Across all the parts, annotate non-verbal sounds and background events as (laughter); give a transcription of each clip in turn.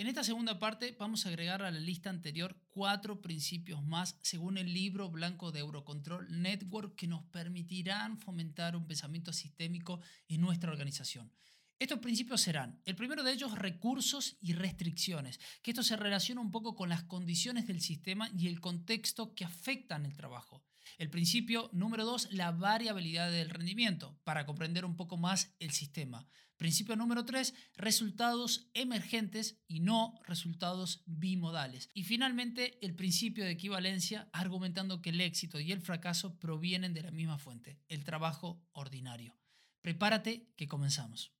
En esta segunda parte vamos a agregar a la lista anterior cuatro principios más según el libro blanco de Eurocontrol Network que nos permitirán fomentar un pensamiento sistémico en nuestra organización. Estos principios serán, el primero de ellos, recursos y restricciones, que esto se relaciona un poco con las condiciones del sistema y el contexto que afectan el trabajo. El principio número dos, la variabilidad del rendimiento, para comprender un poco más el sistema. Principio número tres, resultados emergentes y no resultados bimodales. Y finalmente, el principio de equivalencia, argumentando que el éxito y el fracaso provienen de la misma fuente, el trabajo ordinario. Prepárate que comenzamos.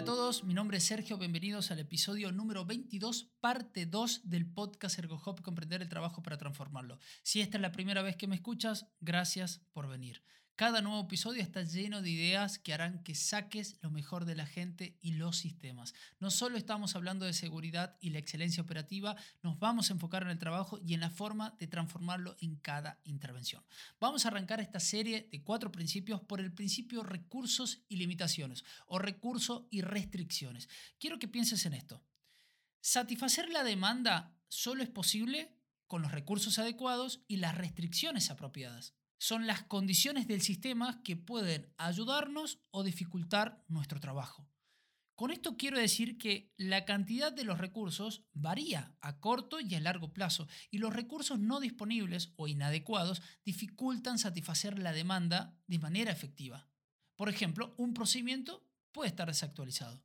Hola a todos, mi nombre es Sergio, bienvenidos al episodio número 22, parte 2 del podcast ErgoHop, Comprender el Trabajo para Transformarlo. Si esta es la primera vez que me escuchas, gracias por venir. Cada nuevo episodio está lleno de ideas que harán que saques lo mejor de la gente y los sistemas. No solo estamos hablando de seguridad y la excelencia operativa, nos vamos a enfocar en el trabajo y en la forma de transformarlo en cada intervención. Vamos a arrancar esta serie de cuatro principios por el principio recursos y limitaciones o recursos y restricciones. Quiero que pienses en esto. Satisfacer la demanda solo es posible con los recursos adecuados y las restricciones apropiadas son las condiciones del sistema que pueden ayudarnos o dificultar nuestro trabajo. Con esto quiero decir que la cantidad de los recursos varía a corto y a largo plazo y los recursos no disponibles o inadecuados dificultan satisfacer la demanda de manera efectiva. Por ejemplo, un procedimiento puede estar desactualizado.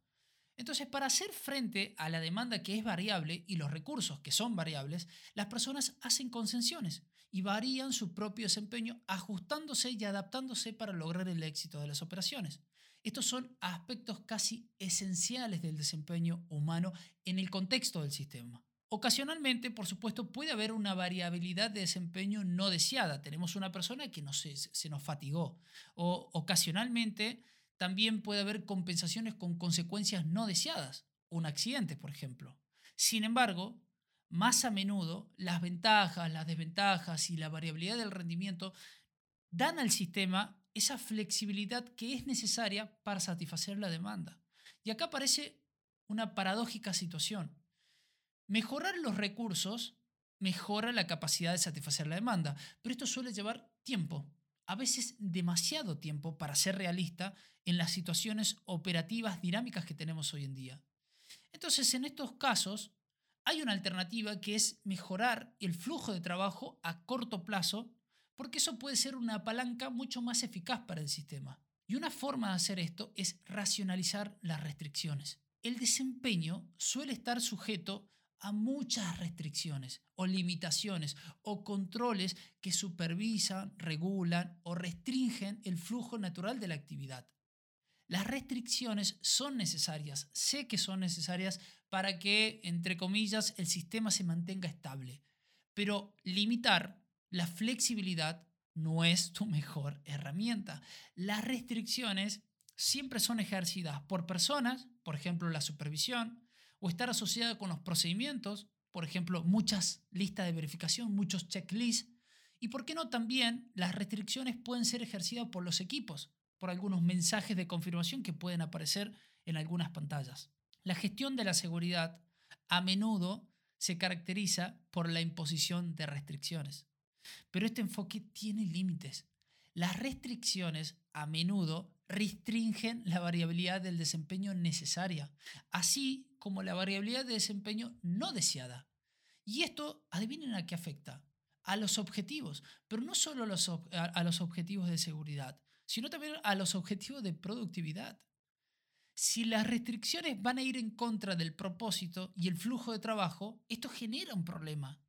Entonces, para hacer frente a la demanda que es variable y los recursos que son variables, las personas hacen concesiones y varían su propio desempeño ajustándose y adaptándose para lograr el éxito de las operaciones. Estos son aspectos casi esenciales del desempeño humano en el contexto del sistema. Ocasionalmente, por supuesto, puede haber una variabilidad de desempeño no deseada. Tenemos una persona que no se, se nos fatigó. O ocasionalmente también puede haber compensaciones con consecuencias no deseadas. Un accidente, por ejemplo. Sin embargo, más a menudo las ventajas, las desventajas y la variabilidad del rendimiento dan al sistema esa flexibilidad que es necesaria para satisfacer la demanda. Y acá aparece una paradójica situación. Mejorar los recursos mejora la capacidad de satisfacer la demanda, pero esto suele llevar tiempo, a veces demasiado tiempo para ser realista en las situaciones operativas dinámicas que tenemos hoy en día. Entonces, en estos casos, hay una alternativa que es mejorar el flujo de trabajo a corto plazo, porque eso puede ser una palanca mucho más eficaz para el sistema. Y una forma de hacer esto es racionalizar las restricciones. El desempeño suele estar sujeto a muchas restricciones o limitaciones o controles que supervisan, regulan o restringen el flujo natural de la actividad. Las restricciones son necesarias, sé que son necesarias para que, entre comillas, el sistema se mantenga estable. Pero limitar la flexibilidad no es tu mejor herramienta. Las restricciones siempre son ejercidas por personas, por ejemplo la supervisión, o estar asociada con los procedimientos, por ejemplo muchas listas de verificación, muchos checklists, y por qué no también las restricciones pueden ser ejercidas por los equipos, por algunos mensajes de confirmación que pueden aparecer en algunas pantallas. La gestión de la seguridad a menudo se caracteriza por la imposición de restricciones, pero este enfoque tiene límites. Las restricciones a menudo restringen la variabilidad del desempeño necesaria, así como la variabilidad de desempeño no deseada. Y esto, adivinen a qué afecta. A los objetivos, pero no solo a los, a los objetivos de seguridad, sino también a los objetivos de productividad. Si las restricciones van a ir en contra del propósito y el flujo de trabajo, esto genera un problema.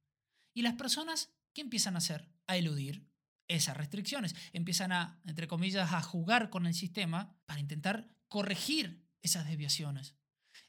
Y las personas, ¿qué empiezan a hacer? A eludir esas restricciones. Empiezan a, entre comillas, a jugar con el sistema para intentar corregir esas desviaciones.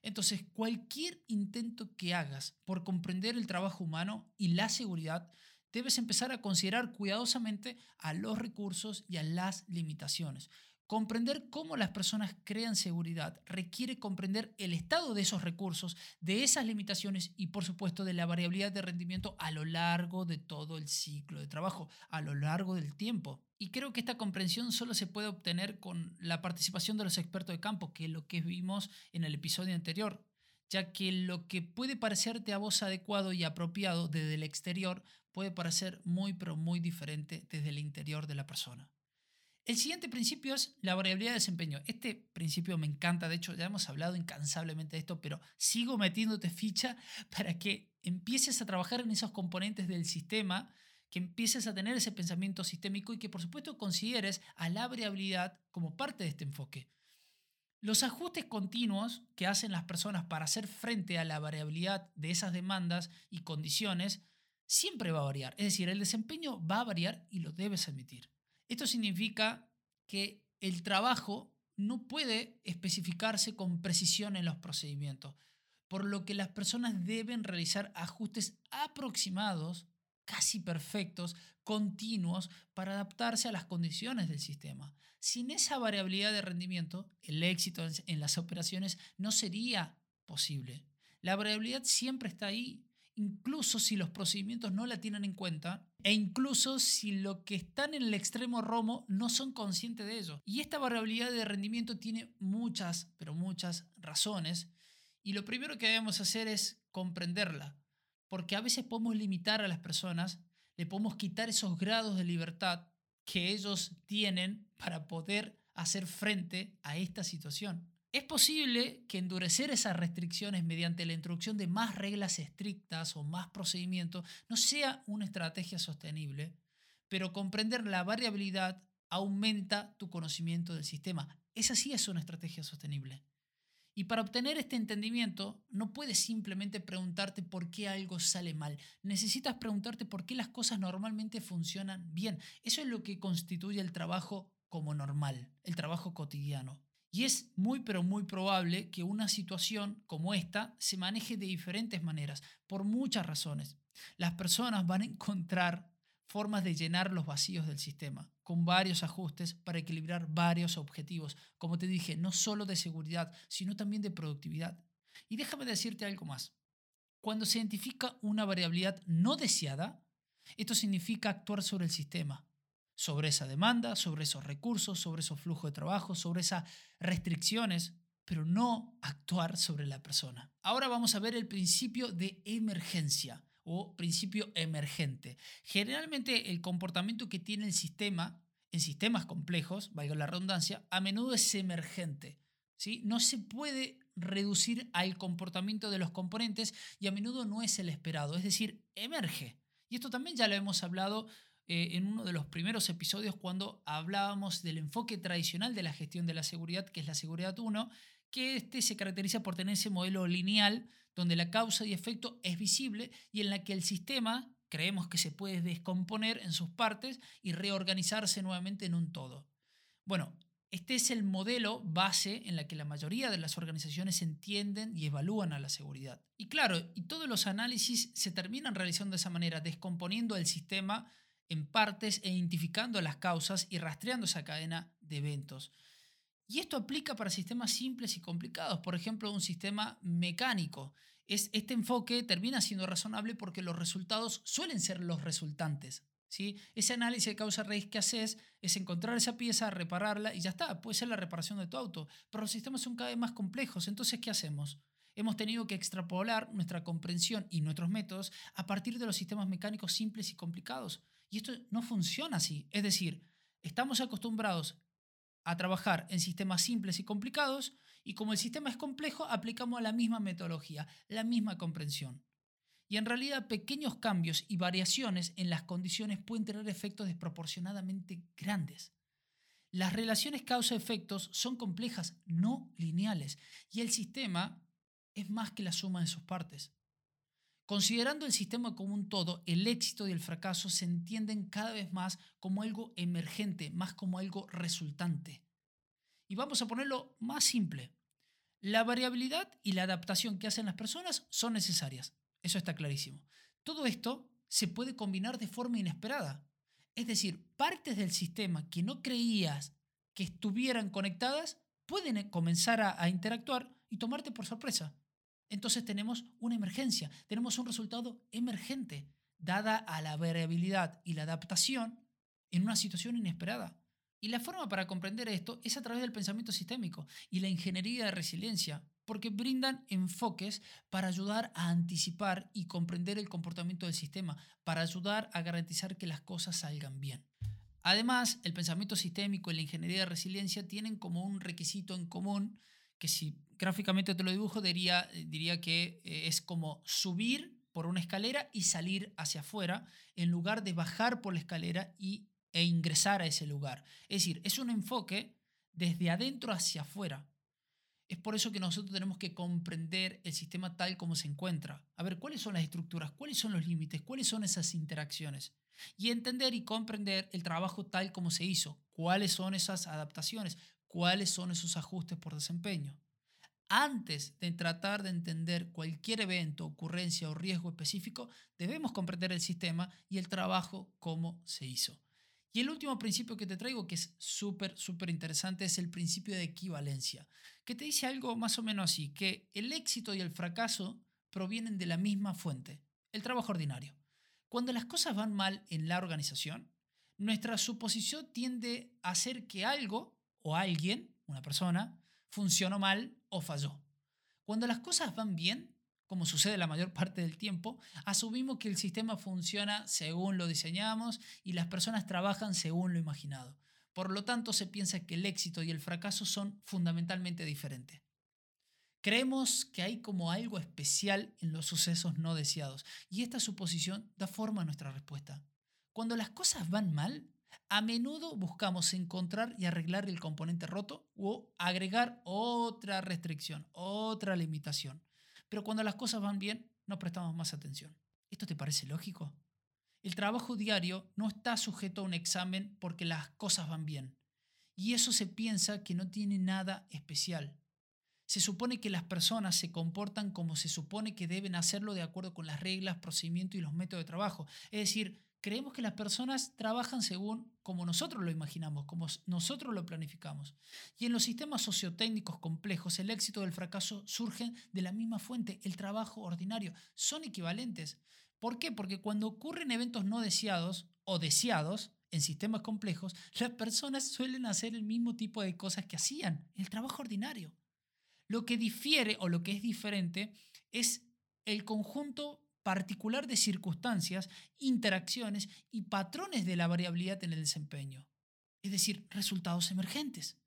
Entonces, cualquier intento que hagas por comprender el trabajo humano y la seguridad debes empezar a considerar cuidadosamente a los recursos y a las limitaciones. Comprender cómo las personas crean seguridad requiere comprender el estado de esos recursos, de esas limitaciones y por supuesto de la variabilidad de rendimiento a lo largo de todo el ciclo de trabajo, a lo largo del tiempo. Y creo que esta comprensión solo se puede obtener con la participación de los expertos de campo, que es lo que vimos en el episodio anterior, ya que lo que puede parecerte a vos adecuado y apropiado desde el exterior puede parecer muy pero muy diferente desde el interior de la persona. El siguiente principio es la variabilidad de desempeño. Este principio me encanta, de hecho ya hemos hablado incansablemente de esto, pero sigo metiéndote ficha (laughs) para que empieces a trabajar en esos componentes del sistema, que empieces a tener ese pensamiento sistémico y que por supuesto consideres a la variabilidad como parte de este enfoque. Los ajustes continuos que hacen las personas para hacer frente a la variabilidad de esas demandas y condiciones siempre va a variar. Es decir, el desempeño va a variar y lo debes admitir. Esto significa que el trabajo no puede especificarse con precisión en los procedimientos, por lo que las personas deben realizar ajustes aproximados, casi perfectos, continuos, para adaptarse a las condiciones del sistema. Sin esa variabilidad de rendimiento, el éxito en las operaciones no sería posible. La variabilidad siempre está ahí incluso si los procedimientos no la tienen en cuenta e incluso si lo que están en el extremo romo no son conscientes de ello. Y esta variabilidad de rendimiento tiene muchas, pero muchas razones y lo primero que debemos hacer es comprenderla, porque a veces podemos limitar a las personas, le podemos quitar esos grados de libertad que ellos tienen para poder hacer frente a esta situación. Es posible que endurecer esas restricciones mediante la introducción de más reglas estrictas o más procedimientos no sea una estrategia sostenible, pero comprender la variabilidad aumenta tu conocimiento del sistema. Esa sí es una estrategia sostenible. Y para obtener este entendimiento, no puedes simplemente preguntarte por qué algo sale mal. Necesitas preguntarte por qué las cosas normalmente funcionan bien. Eso es lo que constituye el trabajo como normal, el trabajo cotidiano. Y es muy pero muy probable que una situación como esta se maneje de diferentes maneras, por muchas razones. Las personas van a encontrar formas de llenar los vacíos del sistema, con varios ajustes para equilibrar varios objetivos, como te dije, no solo de seguridad, sino también de productividad. Y déjame decirte algo más. Cuando se identifica una variabilidad no deseada, esto significa actuar sobre el sistema, sobre esa demanda, sobre esos recursos, sobre esos flujos de trabajo, sobre esas restricciones, pero no actuar sobre la persona. Ahora vamos a ver el principio de emergencia o principio emergente. Generalmente el comportamiento que tiene el sistema en sistemas complejos, valga la redundancia, a menudo es emergente. ¿sí? No se puede reducir al comportamiento de los componentes y a menudo no es el esperado, es decir, emerge. Y esto también ya lo hemos hablado eh, en uno de los primeros episodios cuando hablábamos del enfoque tradicional de la gestión de la seguridad, que es la seguridad 1, que este se caracteriza por tener ese modelo lineal donde la causa y efecto es visible y en la que el sistema creemos que se puede descomponer en sus partes y reorganizarse nuevamente en un todo. Bueno, este es el modelo base en la que la mayoría de las organizaciones entienden y evalúan a la seguridad. Y claro, y todos los análisis se terminan realizando de esa manera, descomponiendo el sistema en partes e identificando las causas y rastreando esa cadena de eventos. Y esto aplica para sistemas simples y complicados, por ejemplo, un sistema mecánico. Es, este enfoque termina siendo razonable porque los resultados suelen ser los resultantes. ¿sí? Ese análisis de causa raíz que haces es encontrar esa pieza, repararla y ya está, puede ser la reparación de tu auto. Pero los sistemas son cada vez más complejos, entonces ¿qué hacemos? hemos tenido que extrapolar nuestra comprensión y nuestros métodos a partir de los sistemas mecánicos simples y complicados. Y esto no funciona así. Es decir, estamos acostumbrados a trabajar en sistemas simples y complicados y como el sistema es complejo, aplicamos la misma metodología, la misma comprensión. Y en realidad pequeños cambios y variaciones en las condiciones pueden tener efectos desproporcionadamente grandes. Las relaciones causa-efectos son complejas, no lineales, y el sistema es más que la suma de sus partes. Considerando el sistema como un todo, el éxito y el fracaso se entienden cada vez más como algo emergente, más como algo resultante. Y vamos a ponerlo más simple. La variabilidad y la adaptación que hacen las personas son necesarias. Eso está clarísimo. Todo esto se puede combinar de forma inesperada. Es decir, partes del sistema que no creías que estuvieran conectadas pueden comenzar a interactuar y tomarte por sorpresa. Entonces tenemos una emergencia, tenemos un resultado emergente, dada a la variabilidad y la adaptación en una situación inesperada. Y la forma para comprender esto es a través del pensamiento sistémico y la ingeniería de resiliencia, porque brindan enfoques para ayudar a anticipar y comprender el comportamiento del sistema, para ayudar a garantizar que las cosas salgan bien. Además, el pensamiento sistémico y la ingeniería de resiliencia tienen como un requisito en común que si gráficamente te lo dibujo diría, diría que eh, es como subir por una escalera y salir hacia afuera en lugar de bajar por la escalera y e ingresar a ese lugar. Es decir, es un enfoque desde adentro hacia afuera. Es por eso que nosotros tenemos que comprender el sistema tal como se encuentra. A ver, ¿cuáles son las estructuras? ¿Cuáles son los límites? ¿Cuáles son esas interacciones? Y entender y comprender el trabajo tal como se hizo. ¿Cuáles son esas adaptaciones? ¿Cuáles son esos ajustes por desempeño? Antes de tratar de entender cualquier evento, ocurrencia o riesgo específico, debemos comprender el sistema y el trabajo como se hizo. Y el último principio que te traigo, que es súper, súper interesante, es el principio de equivalencia, que te dice algo más o menos así, que el éxito y el fracaso provienen de la misma fuente, el trabajo ordinario. Cuando las cosas van mal en la organización, nuestra suposición tiende a hacer que algo o alguien, una persona, funcionó mal o falló. Cuando las cosas van bien, como sucede la mayor parte del tiempo, asumimos que el sistema funciona según lo diseñamos y las personas trabajan según lo imaginado. Por lo tanto, se piensa que el éxito y el fracaso son fundamentalmente diferentes. Creemos que hay como algo especial en los sucesos no deseados y esta suposición da forma a nuestra respuesta. Cuando las cosas van mal, a menudo buscamos encontrar y arreglar el componente roto o agregar otra restricción, otra limitación. Pero cuando las cosas van bien, no prestamos más atención. ¿Esto te parece lógico? El trabajo diario no está sujeto a un examen porque las cosas van bien. Y eso se piensa que no tiene nada especial. Se supone que las personas se comportan como se supone que deben hacerlo de acuerdo con las reglas, procedimientos y los métodos de trabajo. Es decir, creemos que las personas trabajan según como nosotros lo imaginamos, como nosotros lo planificamos. Y en los sistemas sociotécnicos complejos, el éxito y el fracaso surgen de la misma fuente, el trabajo ordinario. Son equivalentes. ¿Por qué? Porque cuando ocurren eventos no deseados o deseados en sistemas complejos, las personas suelen hacer el mismo tipo de cosas que hacían, el trabajo ordinario. Lo que difiere o lo que es diferente es el conjunto particular de circunstancias, interacciones y patrones de la variabilidad en el desempeño, es decir, resultados emergentes.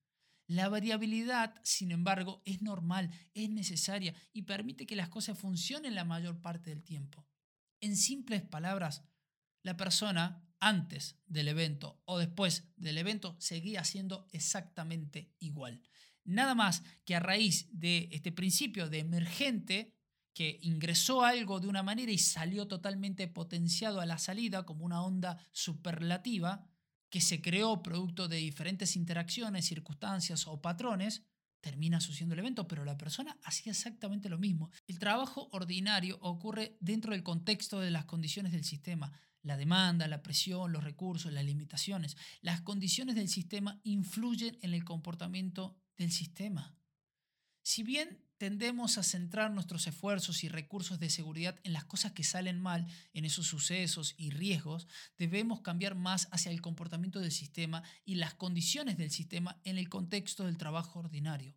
La variabilidad, sin embargo, es normal, es necesaria y permite que las cosas funcionen la mayor parte del tiempo. En simples palabras, la persona antes del evento o después del evento seguía siendo exactamente igual. Nada más que a raíz de este principio de emergente que ingresó algo de una manera y salió totalmente potenciado a la salida como una onda superlativa que se creó producto de diferentes interacciones, circunstancias o patrones, termina sucediendo el evento, pero la persona hacía exactamente lo mismo. El trabajo ordinario ocurre dentro del contexto de las condiciones del sistema, la demanda, la presión, los recursos, las limitaciones. Las condiciones del sistema influyen en el comportamiento del sistema. Si bien tendemos a centrar nuestros esfuerzos y recursos de seguridad en las cosas que salen mal, en esos sucesos y riesgos, debemos cambiar más hacia el comportamiento del sistema y las condiciones del sistema en el contexto del trabajo ordinario.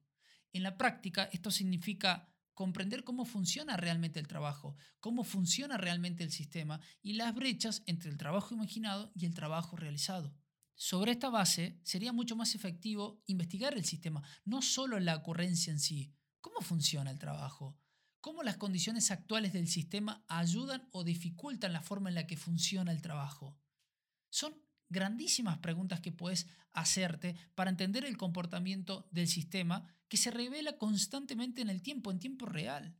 En la práctica, esto significa comprender cómo funciona realmente el trabajo, cómo funciona realmente el sistema y las brechas entre el trabajo imaginado y el trabajo realizado. Sobre esta base, sería mucho más efectivo investigar el sistema, no solo la ocurrencia en sí, ¿Cómo funciona el trabajo? ¿Cómo las condiciones actuales del sistema ayudan o dificultan la forma en la que funciona el trabajo? Son grandísimas preguntas que puedes hacerte para entender el comportamiento del sistema que se revela constantemente en el tiempo, en tiempo real.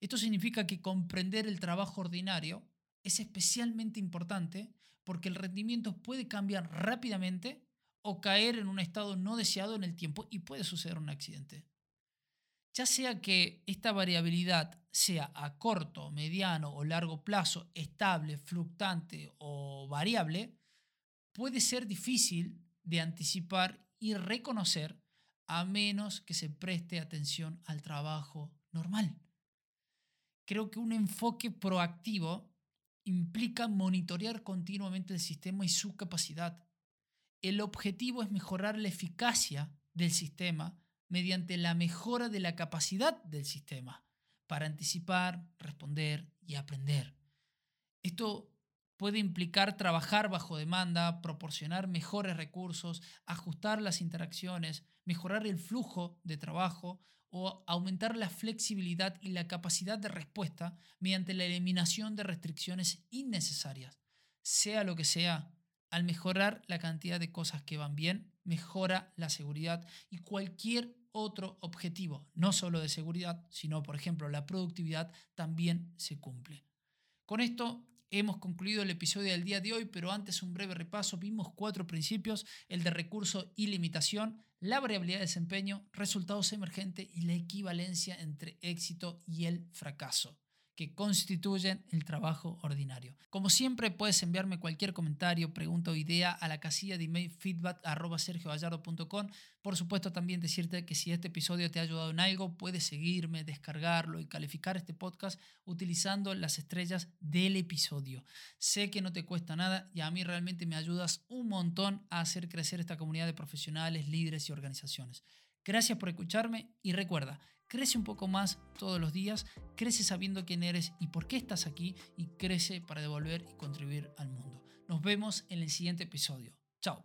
Esto significa que comprender el trabajo ordinario es especialmente importante porque el rendimiento puede cambiar rápidamente o caer en un estado no deseado en el tiempo y puede suceder un accidente ya sea que esta variabilidad sea a corto, mediano o largo plazo, estable, fluctuante o variable, puede ser difícil de anticipar y reconocer a menos que se preste atención al trabajo normal. Creo que un enfoque proactivo implica monitorear continuamente el sistema y su capacidad. El objetivo es mejorar la eficacia del sistema mediante la mejora de la capacidad del sistema para anticipar, responder y aprender. Esto puede implicar trabajar bajo demanda, proporcionar mejores recursos, ajustar las interacciones, mejorar el flujo de trabajo o aumentar la flexibilidad y la capacidad de respuesta mediante la eliminación de restricciones innecesarias. Sea lo que sea, al mejorar la cantidad de cosas que van bien, mejora la seguridad y cualquier otro objetivo, no solo de seguridad, sino por ejemplo la productividad, también se cumple. Con esto Hemos concluido el episodio del día de hoy, pero antes un breve repaso. Vimos cuatro principios, el de recurso y limitación, la variabilidad de desempeño, resultados emergentes y la equivalencia entre éxito y el fracaso que constituyen el trabajo ordinario. Como siempre, puedes enviarme cualquier comentario, pregunta o idea a la casilla de email feedback Por supuesto, también decirte que si este episodio te ha ayudado en algo, puedes seguirme, descargarlo y calificar este podcast utilizando las estrellas del episodio. Sé que no te cuesta nada y a mí realmente me ayudas un montón a hacer crecer esta comunidad de profesionales, líderes y organizaciones. Gracias por escucharme y recuerda, Crece un poco más todos los días, crece sabiendo quién eres y por qué estás aquí y crece para devolver y contribuir al mundo. Nos vemos en el siguiente episodio. Chao.